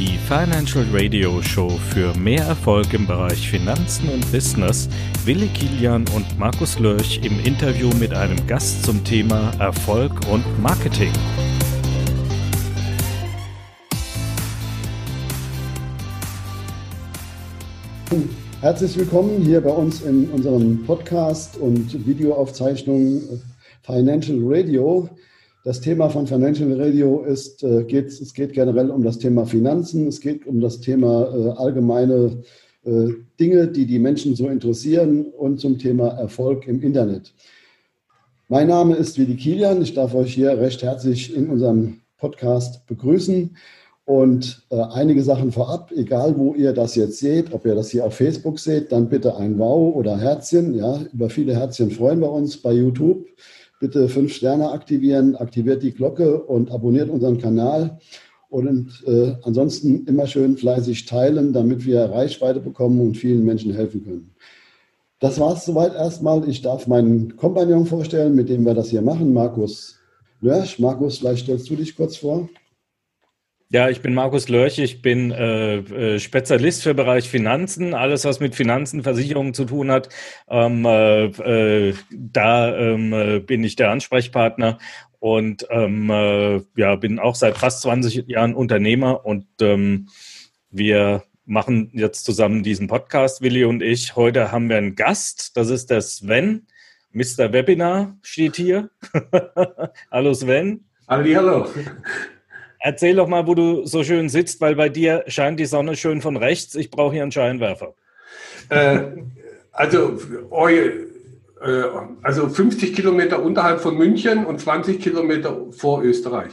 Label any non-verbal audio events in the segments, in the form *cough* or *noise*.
die Financial Radio Show für mehr Erfolg im Bereich Finanzen und Business. Willi Kilian und Markus Lörch im Interview mit einem Gast zum Thema Erfolg und Marketing. Herzlich willkommen hier bei uns in unserem Podcast und Videoaufzeichnung Financial Radio. Das Thema von Financial Radio ist, äh, geht, es geht generell um das Thema Finanzen, es geht um das Thema äh, allgemeine äh, Dinge, die die Menschen so interessieren und zum Thema Erfolg im Internet. Mein Name ist Willi Kilian. Ich darf euch hier recht herzlich in unserem Podcast begrüßen. Und äh, einige Sachen vorab, egal wo ihr das jetzt seht, ob ihr das hier auf Facebook seht, dann bitte ein Wow oder Herzchen. Ja, über viele Herzchen freuen wir uns bei YouTube bitte fünf Sterne aktivieren, aktiviert die Glocke und abonniert unseren Kanal. Und äh, ansonsten immer schön fleißig teilen, damit wir Reichweite bekommen und vielen Menschen helfen können. Das war es soweit erstmal. Ich darf meinen Kompagnon vorstellen, mit dem wir das hier machen, Markus Lörsch. Markus, vielleicht stellst du dich kurz vor. Ja, ich bin Markus Lörch, ich bin äh, äh, Spezialist für Bereich Finanzen, alles was mit Finanzen, Versicherungen zu tun hat. Ähm, äh, äh, da ähm, äh, bin ich der Ansprechpartner und ähm, äh, ja, bin auch seit fast 20 Jahren Unternehmer und ähm, wir machen jetzt zusammen diesen Podcast, Willi und ich. Heute haben wir einen Gast, das ist der Sven. Mr. Webinar steht hier. *laughs* hallo Sven. Halli, hallo. Erzähl doch mal, wo du so schön sitzt, weil bei dir scheint die Sonne schön von rechts. Ich brauche hier einen Scheinwerfer. Äh, also, äh, also 50 Kilometer unterhalb von München und 20 Kilometer vor Österreich.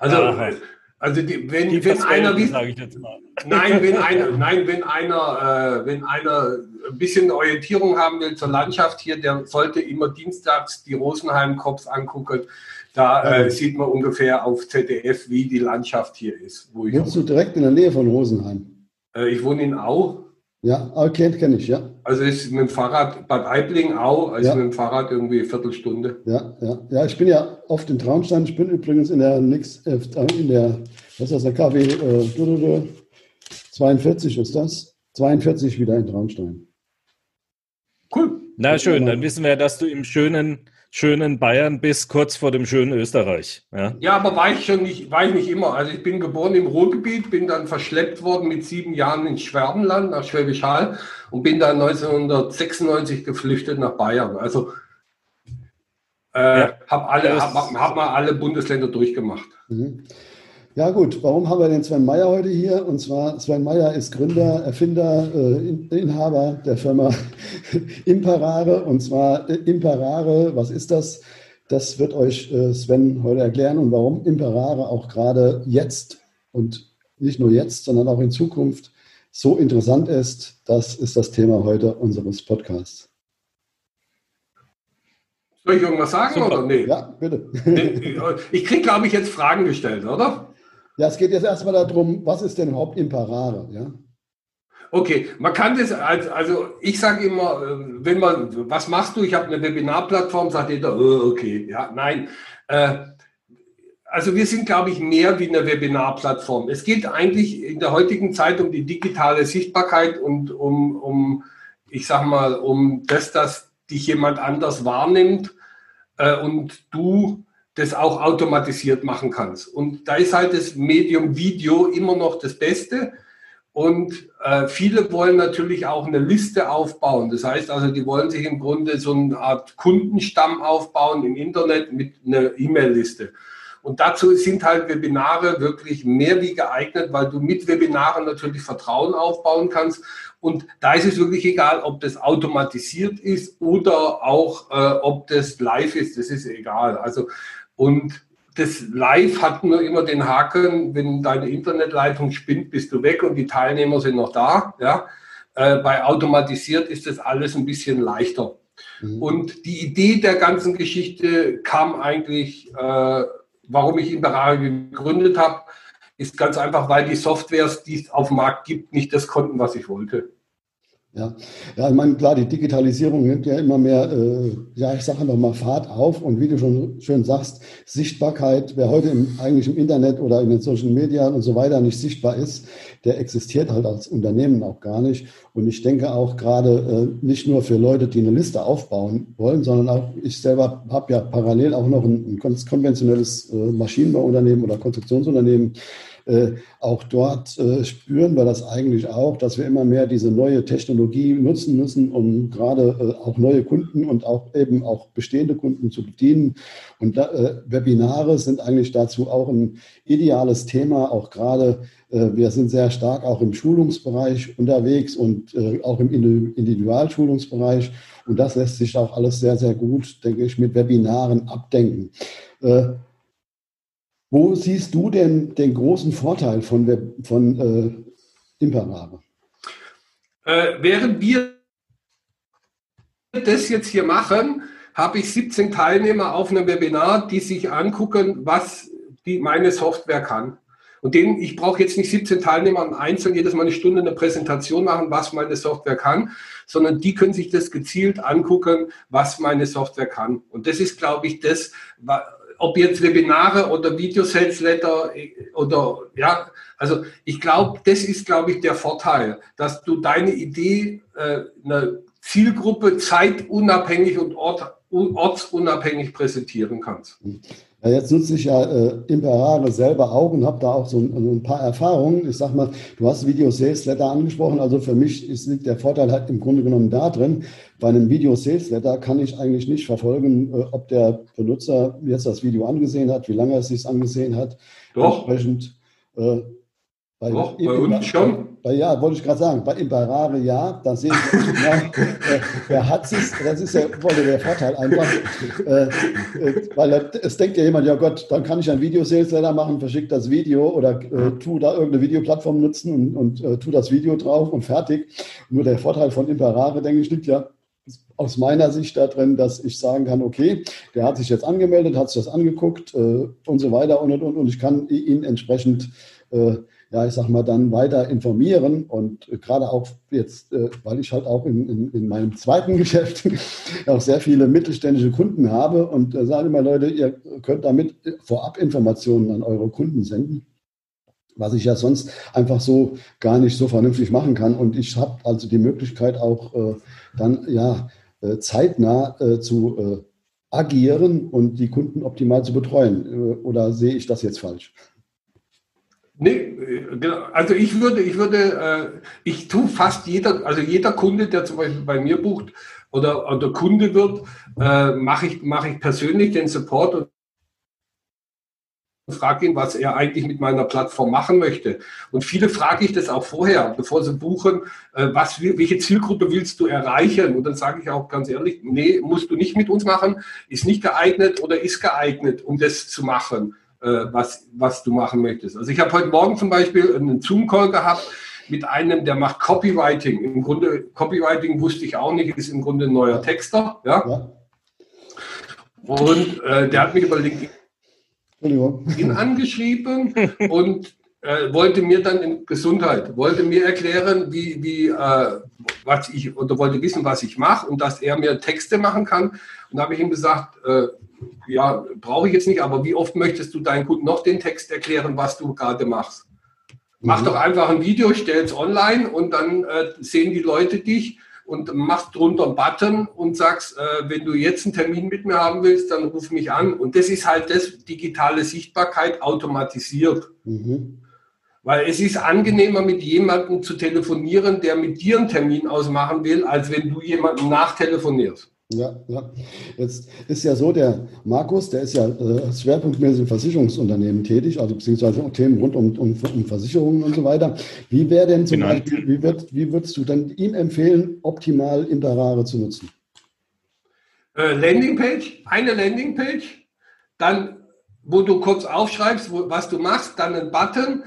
Also, Aha. also die, wenn, die wenn einer nein, wenn *laughs* einer, nein, wenn einer, äh, wenn einer ein bisschen Orientierung haben will zur Landschaft hier, der sollte immer dienstags die Rosenheim-Cops angucken da äh, sieht man ungefähr auf ZDF, wie die Landschaft hier ist. Wo Wohnst du direkt in der Nähe von Rosenheim? Äh, ich wohne in Au. Ja, Au kennt kenne ich, ja. Also ist mit dem Fahrrad Bad Aibling, Au, also ja. mit dem Fahrrad irgendwie eine Viertelstunde. Ja, ja. Ja, ich bin ja oft in Traunstein. Ich bin übrigens in der Nix, äh, in der, was ist das, der KW äh, 42 ist das. 42 wieder in Traunstein. Cool. Na schön, dann wissen wir, dass du im schönen schönen Bayern bis kurz vor dem schönen Österreich. Ja, ja aber war ich schon nicht, war ich nicht immer. Also ich bin geboren im Ruhrgebiet, bin dann verschleppt worden mit sieben Jahren ins Schwabenland, nach Schwäbisch Hall und bin dann 1996 geflüchtet nach Bayern. Also äh, ja. habe alle, hab, hab mal alle Bundesländer durchgemacht. Mhm. Ja gut, warum haben wir den Sven Meyer heute hier? Und zwar, Sven Meyer ist Gründer, Erfinder, äh, Inhaber der Firma *laughs* Imparare. Und zwar äh, Imparare, was ist das? Das wird euch äh, Sven heute erklären und warum Imparare auch gerade jetzt und nicht nur jetzt, sondern auch in Zukunft so interessant ist. Das ist das Thema heute unseres Podcasts. Soll ich irgendwas sagen Super. oder nee? Ja, bitte. Ich kriege, glaube ich, jetzt Fragen gestellt, oder? Ja, es geht jetzt erstmal darum, was ist denn überhaupt Imparare? Ja? Okay, man kann das, als, also ich sage immer, äh, wenn man, was machst du? Ich habe eine Webinarplattform, sagt jeder, oh, okay, ja, nein. Äh, also wir sind, glaube ich, mehr wie eine Webinarplattform. Es geht eigentlich in der heutigen Zeit um die digitale Sichtbarkeit und um, um ich sage mal, um das, dass dich jemand anders wahrnimmt und du das auch automatisiert machen kannst. Und da ist halt das Medium Video immer noch das Beste. Und äh, viele wollen natürlich auch eine Liste aufbauen. Das heißt also, die wollen sich im Grunde so eine Art Kundenstamm aufbauen im Internet mit einer E-Mail-Liste. Und dazu sind halt Webinare wirklich mehr wie geeignet, weil du mit Webinaren natürlich Vertrauen aufbauen kannst. Und da ist es wirklich egal, ob das automatisiert ist oder auch, äh, ob das live ist. Das ist egal. Also und das Live hat nur immer den Haken, wenn deine Internetleitung spinnt, bist du weg und die Teilnehmer sind noch da. Ja? Äh, bei automatisiert ist das alles ein bisschen leichter. Mhm. Und die Idee der ganzen Geschichte kam eigentlich, äh, warum ich Imperare gegründet habe, ist ganz einfach, weil die Softwares, die es auf dem Markt gibt, nicht das konnten, was ich wollte. Ja, ja ich meine, klar, die Digitalisierung nimmt ja immer mehr, äh, ja, ich sage einfach mal Fahrt auf und wie du schon schön sagst, Sichtbarkeit, wer heute im, eigentlich im Internet oder in den Social Media und so weiter nicht sichtbar ist, der existiert halt als Unternehmen auch gar nicht. Und ich denke auch gerade äh, nicht nur für Leute, die eine Liste aufbauen wollen, sondern auch ich selber habe ja parallel auch noch ein, ein konventionelles äh, Maschinenbauunternehmen oder Konstruktionsunternehmen äh, auch dort äh, spüren wir das eigentlich auch, dass wir immer mehr diese neue Technologie nutzen müssen, um gerade äh, auch neue Kunden und auch eben auch bestehende Kunden zu bedienen. Und da, äh, Webinare sind eigentlich dazu auch ein ideales Thema, auch gerade äh, wir sind sehr stark auch im Schulungsbereich unterwegs und auch im Individualschulungsbereich. Und das lässt sich auch alles sehr, sehr gut, denke ich, mit Webinaren abdenken. Wo siehst du denn den großen Vorteil von, von äh, Imperare? Äh, während wir das jetzt hier machen, habe ich 17 Teilnehmer auf einem Webinar, die sich angucken, was die, meine Software kann. Und denen, ich brauche jetzt nicht 17 Teilnehmer einzeln jedes Mal eine Stunde eine Präsentation machen, was meine Software kann, sondern die können sich das gezielt angucken, was meine Software kann. Und das ist, glaube ich, das, ob jetzt Webinare oder Videosales-Letter oder ja, also ich glaube, das ist, glaube ich, der Vorteil, dass du deine Idee äh, eine Zielgruppe zeitunabhängig und ort, ortsunabhängig präsentieren kannst. Ja, jetzt nutze ich ja äh, Imperare selber auch und habe da auch so ein, ein, paar Erfahrungen. Ich sag mal, du hast Video Sales Letter angesprochen. Also für mich ist, liegt der Vorteil halt im Grunde genommen da drin. Bei einem Video Sales Letter kann ich eigentlich nicht verfolgen, äh, ob der Benutzer jetzt das Video angesehen hat, wie lange er es sich angesehen hat. Doch. Entsprechend äh, bei, Doch, bei uns schon. Bei, ja, wollte ich gerade sagen, bei Imperare ja, da sehen Sie, ja, *laughs* äh, wer hat es, das ist ja wollte der Vorteil einfach, äh, äh, weil es denkt ja jemand, ja Gott, dann kann ich ein Video-Sales-Letter machen, verschicke das Video oder äh, tu da irgendeine Videoplattform nutzen und, und äh, tu das Video drauf und fertig. Nur der Vorteil von Imperare, denke ich, liegt ja aus meiner Sicht da drin, dass ich sagen kann, okay, der hat sich jetzt angemeldet, hat sich das angeguckt äh, und so weiter und, und, und, und ich kann ihn entsprechend ja, ich sag mal, dann weiter informieren. Und gerade auch jetzt, äh, weil ich halt auch in, in, in meinem zweiten *laughs* Geschäft auch sehr viele mittelständische Kunden habe und äh, sage immer, Leute, ihr könnt damit vorab Informationen an eure Kunden senden was ich ja sonst einfach so gar nicht so vernünftig machen kann. Und ich habe also die Möglichkeit auch äh, dann ja äh, zeitnah äh, zu äh, agieren und die Kunden optimal zu betreuen. Äh, oder sehe ich das jetzt falsch? Nee, genau. also ich würde, ich würde, äh, ich tue fast jeder, also jeder Kunde, der zum Beispiel bei mir bucht oder, oder Kunde wird, äh, mache ich, mache ich persönlich den Support und frage ihn, was er eigentlich mit meiner Plattform machen möchte. Und viele frage ich das auch vorher, bevor sie buchen, äh, was, welche Zielgruppe willst du erreichen? Und dann sage ich auch ganz ehrlich, nee, musst du nicht mit uns machen, ist nicht geeignet oder ist geeignet, um das zu machen. Äh, was, was du machen möchtest. Also ich habe heute Morgen zum Beispiel einen Zoom-Call gehabt mit einem, der macht Copywriting. Im Grunde, Copywriting wusste ich auch nicht, ist im Grunde ein neuer Texter. Ja. ja. Und äh, der hat mich über LinkedIn angeschrieben *laughs* und äh, wollte mir dann in Gesundheit, wollte mir erklären, wie, wie äh, was ich, oder wollte wissen, was ich mache und dass er mir Texte machen kann. Und da habe ich ihm gesagt, äh, ja, brauche ich jetzt nicht, aber wie oft möchtest du deinen Kunden noch den Text erklären, was du gerade machst? Mach mhm. doch einfach ein Video, stell es online und dann äh, sehen die Leute dich und machst drunter einen Button und sagst, äh, wenn du jetzt einen Termin mit mir haben willst, dann ruf mich an. Und das ist halt das, digitale Sichtbarkeit automatisiert. Mhm. Weil es ist angenehmer, mit jemandem zu telefonieren, der mit dir einen Termin ausmachen will, als wenn du jemanden nachtelefonierst. Ja, ja. Jetzt ist ja so, der Markus, der ist ja äh, schwerpunktmäßig im Versicherungsunternehmen tätig, also beziehungsweise Themen rund um, um, um Versicherungen und so weiter. Wie wäre denn zum genau. Beispiel, wie, wird, wie würdest du denn ihm empfehlen, optimal Imperare zu nutzen? Äh, Landingpage, eine Landingpage, dann, wo du kurz aufschreibst, wo, was du machst, dann ein Button,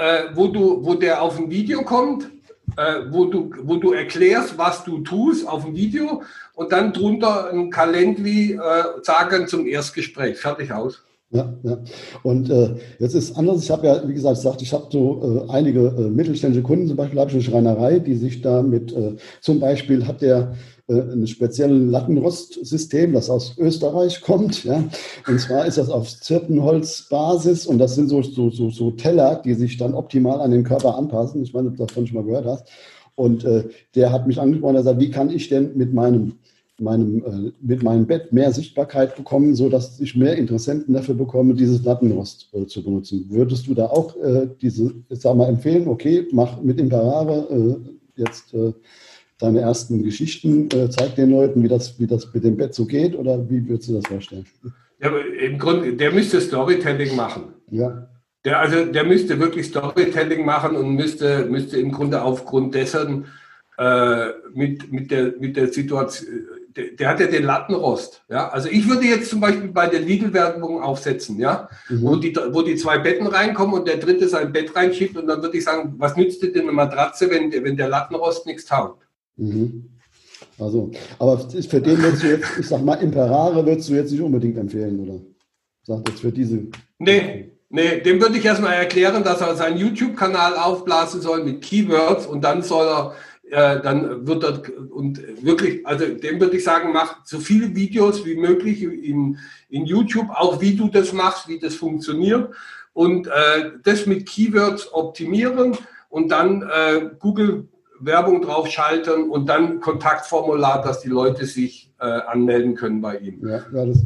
äh, wo, du, wo der auf ein Video kommt, äh, wo, du, wo du erklärst, was du tust auf dem Video und dann drunter ein Kalendli äh, sagen zum Erstgespräch. Fertig aus. Ja, ja. Und äh, jetzt ist anders, ich habe ja, wie gesagt, gesagt, ich habe so äh, einige äh, mittelständische Kunden, zum Beispiel habe ich eine Schreinerei, die sich da mit, äh, zum Beispiel hat der ein spezielles Lattenrostsystem, das aus Österreich kommt. Ja? Und zwar ist das auf Zirpenholzbasis und das sind so, so, so, so Teller, die sich dann optimal an den Körper anpassen. Ich nicht, ob du davon schon mal gehört hast. Und äh, der hat mich angesprochen, er sagt, wie kann ich denn mit meinem meinem, äh, mit meinem Bett mehr Sichtbarkeit bekommen, so dass ich mehr Interessenten dafür bekomme, dieses Lattenrost äh, zu benutzen. Würdest du da auch äh, diese, sag mal, empfehlen, okay, mach mit Imperare äh, jetzt äh, deine ersten Geschichten, äh, zeig den Leuten, wie das, wie das mit dem Bett so geht, oder wie würdest du das vorstellen? Ja, im Grunde, der müsste Storytelling machen. Ja. Der, also, der müsste wirklich Storytelling machen und müsste, müsste im Grunde aufgrund dessen mit, mit, der, mit der Situation, der, der, hat ja den Lattenrost. Ja? Also ich würde jetzt zum Beispiel bei der Lidl-Werbung aufsetzen, ja? Mhm. Wo, die, wo die zwei Betten reinkommen und der dritte sein Bett reinschiebt und dann würde ich sagen, was nützt dir denn eine Matratze, wenn, wenn der Lattenrost nichts taugt? Mhm. Also, aber für den würdest du jetzt, ich sag mal, Imperare würdest du jetzt nicht unbedingt empfehlen, oder? Sagt jetzt für diese. Nee, nee, dem würde ich erstmal erklären, dass er seinen YouTube-Kanal aufblasen soll mit Keywords und dann soll er äh, dann wird dort und wirklich, also dem würde ich sagen, mach so viele Videos wie möglich in, in YouTube, auch wie du das machst, wie das funktioniert und äh, das mit Keywords optimieren und dann äh, Google Werbung draufschalten und dann Kontaktformular, dass die Leute sich äh, anmelden können bei ihm. Ja, ja, das,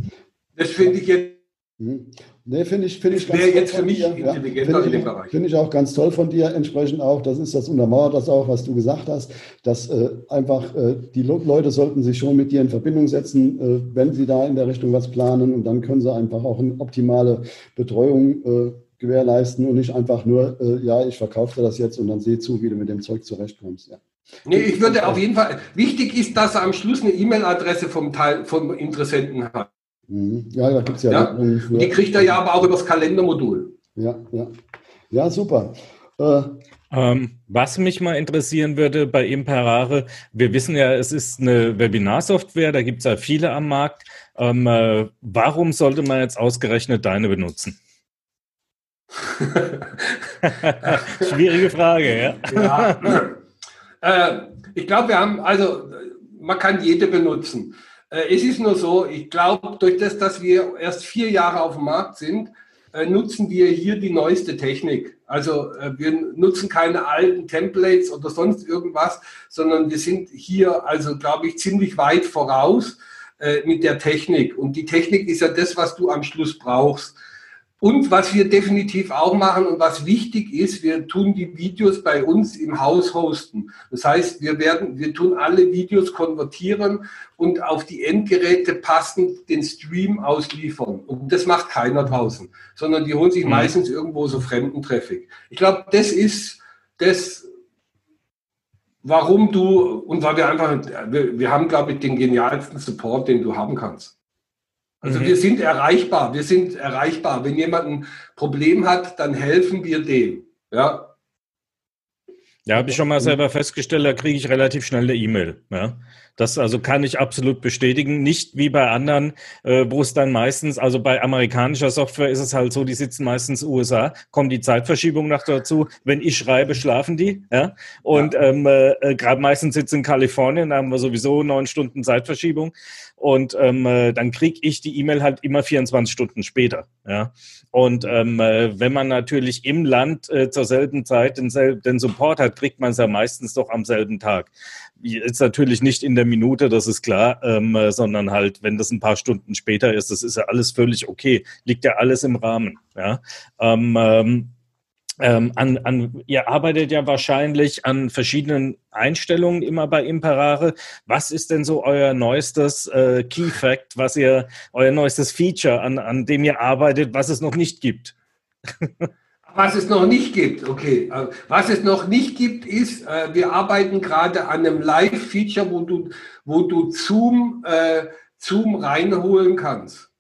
das finde ich jetzt. Mhm. Nee, finde ich, finde ich ganz jetzt für mich intelligenter ja, in dem Bereich. Finde ich auch ganz toll von dir, entsprechend auch, das ist das untermauert das auch, was du gesagt hast, dass äh, einfach äh, die Leute sollten sich schon mit dir in Verbindung setzen, äh, wenn sie da in der Richtung was planen und dann können sie einfach auch eine optimale Betreuung äh, gewährleisten und nicht einfach nur, äh, ja, ich verkaufe dir das jetzt und dann seh zu, wie du mit dem Zeug zurechtkommst. Ja. Nee, ich würde auf jeden Fall, wichtig ist, dass er am Schluss eine E-Mail-Adresse vom Teil, vom Interessenten hat. Mhm. Ja, da gibt es ja. ja? Die kriegt er ja aber auch über das Kalendermodul. Ja, ja. Ja, super. Äh, ähm, was mich mal interessieren würde bei Imperare, wir wissen ja, es ist eine Webinarsoftware, da gibt es ja viele am Markt. Ähm, äh, warum sollte man jetzt ausgerechnet deine benutzen? *laughs* Schwierige Frage, ja. ja. Äh, ich glaube, wir haben, also man kann jede benutzen. Äh, es ist nur so, ich glaube, durch das, dass wir erst vier Jahre auf dem Markt sind, äh, nutzen wir hier die neueste Technik. Also äh, wir nutzen keine alten Templates oder sonst irgendwas, sondern wir sind hier, also glaube ich, ziemlich weit voraus mit der Technik. Und die Technik ist ja das, was du am Schluss brauchst. Und was wir definitiv auch machen und was wichtig ist, wir tun die Videos bei uns im Haus hosten. Das heißt, wir werden, wir tun alle Videos konvertieren und auf die Endgeräte passend den Stream ausliefern. Und das macht keiner draußen, sondern die holen sich mhm. meistens irgendwo so fremden Traffic. Ich glaube, das ist das, warum du, und weil wir einfach, wir, wir haben, glaube ich, den genialsten Support, den du haben kannst. Also mhm. wir sind erreichbar, wir sind erreichbar. Wenn jemand ein Problem hat, dann helfen wir dem. Ja. Ja, habe ich schon mal selber festgestellt, da kriege ich relativ schnell eine E-Mail. Ja. Das also kann ich absolut bestätigen. Nicht wie bei anderen, äh, wo es dann meistens, also bei amerikanischer Software ist es halt so, die sitzen meistens USA, kommt die Zeitverschiebung noch dazu. Wenn ich schreibe, schlafen die. Ja? Und ja. ähm, äh, gerade meistens sitzen in Kalifornien, da haben wir sowieso neun Stunden Zeitverschiebung. Und ähm, äh, dann kriege ich die E-Mail halt immer 24 Stunden später. Ja? Und ähm, äh, wenn man natürlich im Land äh, zur selben Zeit den, den Support hat, kriegt man es ja meistens doch am selben Tag. Jetzt natürlich nicht in der Minute, das ist klar, ähm, äh, sondern halt, wenn das ein paar Stunden später ist, das ist ja alles völlig okay, liegt ja alles im Rahmen. Ja? Ähm, ähm, ähm, an, an, ihr arbeitet ja wahrscheinlich an verschiedenen Einstellungen immer bei Imperare. Was ist denn so euer neuestes äh, Key Fact, was ihr, euer neuestes Feature, an, an dem ihr arbeitet, was es noch nicht gibt? *laughs* Was es noch nicht gibt, okay. Äh, was es noch nicht gibt, ist, äh, wir arbeiten gerade an einem Live-Feature, wo du, wo du Zoom, äh, Zoom reinholen kannst.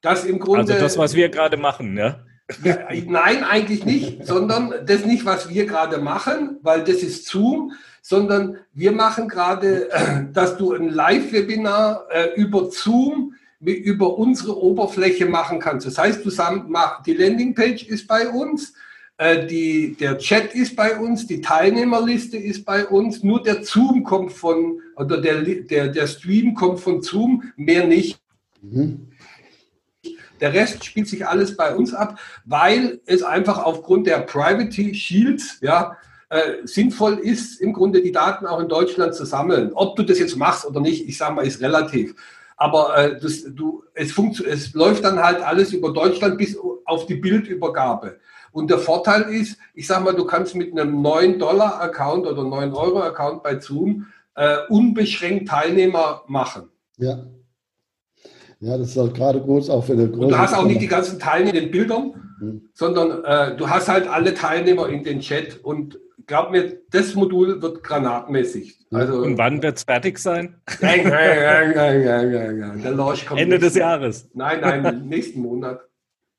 Das im Grunde. Also das, was wir gerade machen, ja? ja nein, eigentlich nicht, sondern das nicht, was wir gerade machen, weil das ist Zoom, sondern wir machen gerade, dass du ein Live-Webinar über Zoom über unsere Oberfläche machen kannst. Das heißt, du mach, die Landingpage ist bei uns, äh, die, der Chat ist bei uns, die Teilnehmerliste ist bei uns, nur der Zoom kommt von, oder der, der, der Stream kommt von Zoom, mehr nicht. Mhm. Der Rest spielt sich alles bei uns ab, weil es einfach aufgrund der Privacy Shields, ja, äh, sinnvoll ist, im Grunde die Daten auch in Deutschland zu sammeln. Ob du das jetzt machst oder nicht, ich sage mal, ist relativ. Aber äh, das, du, es, es läuft dann halt alles über Deutschland bis auf die Bildübergabe. Und der Vorteil ist, ich sage mal, du kannst mit einem 9-Dollar-Account oder 9-Euro-Account bei Zoom äh, unbeschränkt Teilnehmer machen. Ja. Ja, das ist halt gerade groß auch für eine große. Und du hast auch nicht die ganzen Teilnehmer in den Bildern, hm. sondern äh, du hast halt alle Teilnehmer in den Chat und glaub mir, das Modul wird granatmäßig. Also, und wann wird es fertig sein? Nein, nein, nein, nein, nein, nein. Der Launch kommt Ende des Jahres. Nein, nein, *laughs* nächsten Monat.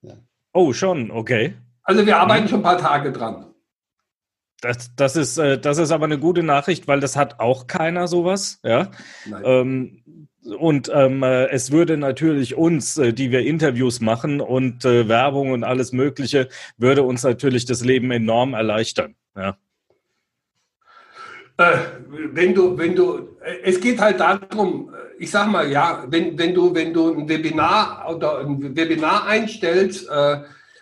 Ja. Oh, schon, okay. Also wir arbeiten schon ein paar Tage dran. Das, das, ist, äh, das ist aber eine gute Nachricht, weil das hat auch keiner sowas. Ja? Ähm, und ähm, äh, es würde natürlich uns, äh, die wir Interviews machen und äh, Werbung und alles Mögliche, würde uns natürlich das Leben enorm erleichtern. Ja. Äh, wenn du, wenn du, es geht halt darum, ich sag mal, ja, wenn, wenn du, wenn du ein Webinar oder ein Webinar einstellst, äh,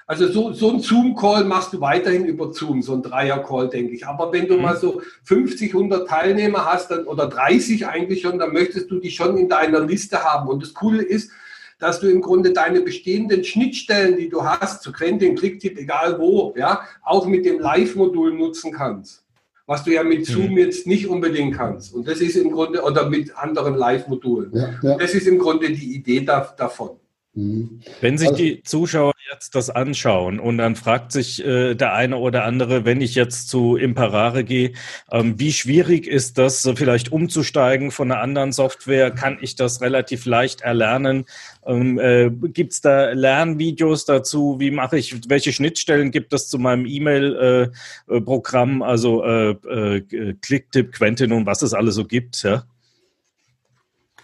also so, so ein Zoom-Call machst du weiterhin über Zoom, so ein Dreier-Call, denke ich. Aber wenn du mhm. mal so 50, 100 Teilnehmer hast dann, oder 30 eigentlich schon, dann möchtest du die schon in deiner Liste haben. Und das Coole ist, dass du im Grunde deine bestehenden Schnittstellen, die du hast, zu Quentin, Clicktip, egal wo, ja, auch mit dem Live-Modul nutzen kannst. Was du ja mit Zoom mhm. jetzt nicht unbedingt kannst. Und das ist im Grunde, oder mit anderen Live-Modulen. Ja, ja. Das ist im Grunde die Idee da, davon. Mhm. Wenn sich also, die Zuschauer jetzt das anschauen und dann fragt sich äh, der eine oder andere, wenn ich jetzt zu Imperare gehe, ähm, wie schwierig ist das, so vielleicht umzusteigen von einer anderen Software? Kann ich das relativ leicht erlernen? Ähm, äh, gibt es da Lernvideos dazu? Wie mache ich, welche Schnittstellen gibt es zu meinem E-Mail-Programm, äh, äh also äh, äh, Clicktip, Quentin und was es alles so gibt? Ja?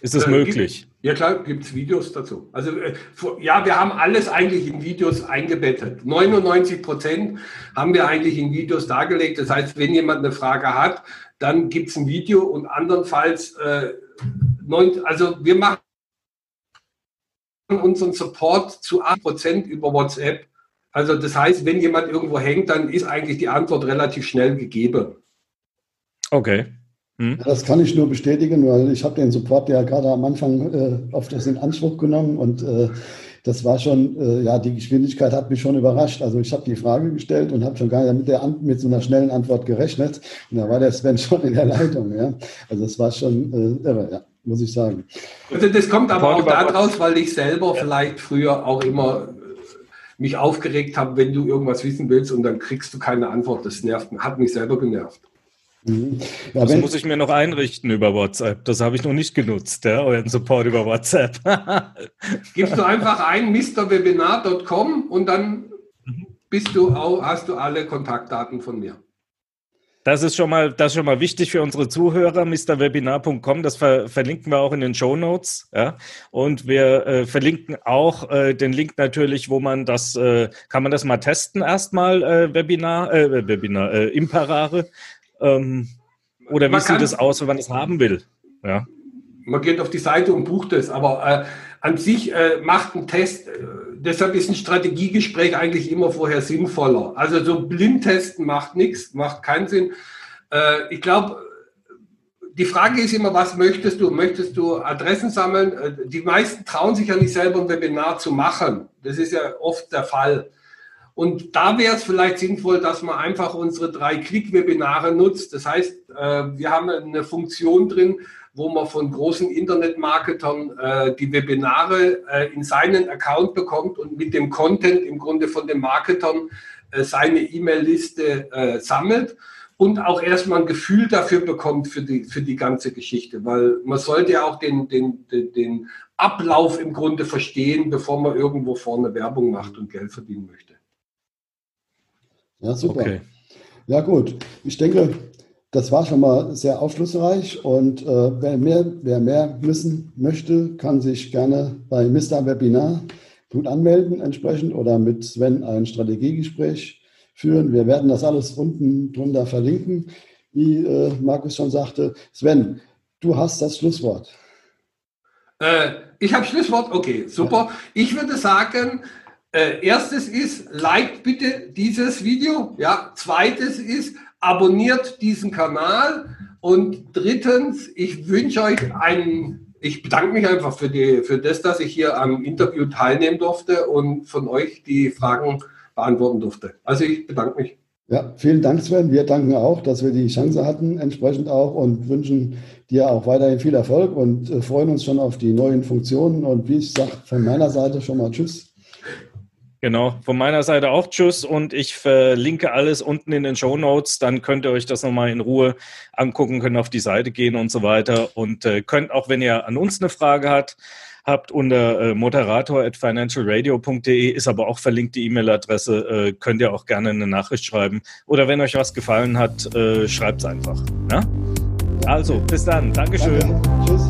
Ist es möglich? Ja klar, gibt es Videos dazu. Also äh, ja, wir haben alles eigentlich in Videos eingebettet. 99 Prozent haben wir eigentlich in Videos dargelegt. Das heißt, wenn jemand eine Frage hat, dann gibt es ein Video und andernfalls, äh, neun, also wir machen unseren Support zu 8 Prozent über WhatsApp. Also das heißt, wenn jemand irgendwo hängt, dann ist eigentlich die Antwort relativ schnell gegeben. Okay. Hm? Das kann ich nur bestätigen, weil ich habe den Support ja gerade am Anfang äh, auf das in Anspruch genommen und äh, das war schon, äh, ja, die Geschwindigkeit hat mich schon überrascht. Also ich habe die Frage gestellt und habe schon gar nicht mit, der, mit so einer schnellen Antwort gerechnet. Und da war der Sven *laughs* schon in der Leitung. Ja? Also das war schon äh, irre, ja, muss ich sagen. Also das kommt aber auch daraus, weil ich selber vielleicht früher auch immer äh, mich aufgeregt habe, wenn du irgendwas wissen willst und dann kriegst du keine Antwort. Das nervt, hat mich selber genervt. Mhm. Ja, das muss ich mir noch einrichten über WhatsApp. Das habe ich noch nicht genutzt, ja, euren Support über WhatsApp. *laughs* Gibst du einfach ein mrwebinar.com und dann bist du auch, hast du alle Kontaktdaten von mir. Das ist schon mal, das ist schon mal wichtig für unsere Zuhörer, mrwebinar.com. Das ver verlinken wir auch in den Show Notes. Ja? Und wir äh, verlinken auch äh, den Link natürlich, wo man das, äh, kann man das mal testen erstmal, äh, Webinar, äh, Webinar, äh, Imperare. Ähm, oder wie sieht es aus, wenn man es haben will? Ja. Man geht auf die Seite und bucht es, aber äh, an sich äh, macht ein Test, äh, deshalb ist ein Strategiegespräch eigentlich immer vorher sinnvoller. Also so Blindtesten macht nichts, macht keinen Sinn. Äh, ich glaube, die Frage ist immer, was möchtest du? Möchtest du Adressen sammeln? Äh, die meisten trauen sich ja nicht selber ein Webinar zu machen. Das ist ja oft der Fall. Und da wäre es vielleicht sinnvoll, dass man einfach unsere drei Klick-Webinare nutzt. Das heißt, äh, wir haben eine Funktion drin, wo man von großen Internetmarketern äh, die Webinare äh, in seinen Account bekommt und mit dem Content im Grunde von den Marketern seine E-Mail-Liste sammelt und auch erstmal ein Gefühl dafür bekommt für die, für die ganze Geschichte, weil man sollte ja auch den, den, den Ablauf im Grunde verstehen, bevor man irgendwo vorne Werbung macht und Geld verdienen möchte. Ja, super. Okay. Ja, gut. Ich denke, das war schon mal sehr aufschlussreich und äh, wer, mehr, wer mehr wissen möchte, kann sich gerne bei Mr. Webinar gut anmelden entsprechend oder mit Sven ein Strategiegespräch führen. Wir werden das alles unten drunter verlinken, wie äh, Markus schon sagte. Sven, du hast das Schlusswort. Äh, ich habe Schlusswort, okay, super. Ja. Ich würde sagen, äh, erstes ist, liked bitte dieses Video. Ja, zweites ist, abonniert diesen Kanal. Und drittens, ich wünsche euch einen, ich bedanke mich einfach für, die, für das, dass ich hier am Interview teilnehmen durfte und von euch die Fragen beantworten durfte. Also ich bedanke mich. Ja, vielen Dank, Sven. Wir danken auch, dass wir die Chance hatten, entsprechend auch und wünschen dir auch weiterhin viel Erfolg und äh, freuen uns schon auf die neuen Funktionen. Und wie ich sage, von meiner Seite schon mal Tschüss. Genau, von meiner Seite auch Tschüss und ich verlinke alles unten in den Show Notes. Dann könnt ihr euch das nochmal in Ruhe angucken, könnt auf die Seite gehen und so weiter und äh, könnt auch, wenn ihr an uns eine Frage habt, habt unter äh, financialradio.de ist aber auch verlinkt die E-Mail-Adresse, äh, könnt ihr auch gerne eine Nachricht schreiben. Oder wenn euch was gefallen hat, äh, schreibt es einfach. Ja? Also, bis dann. Dankeschön. Danke. Tschüss.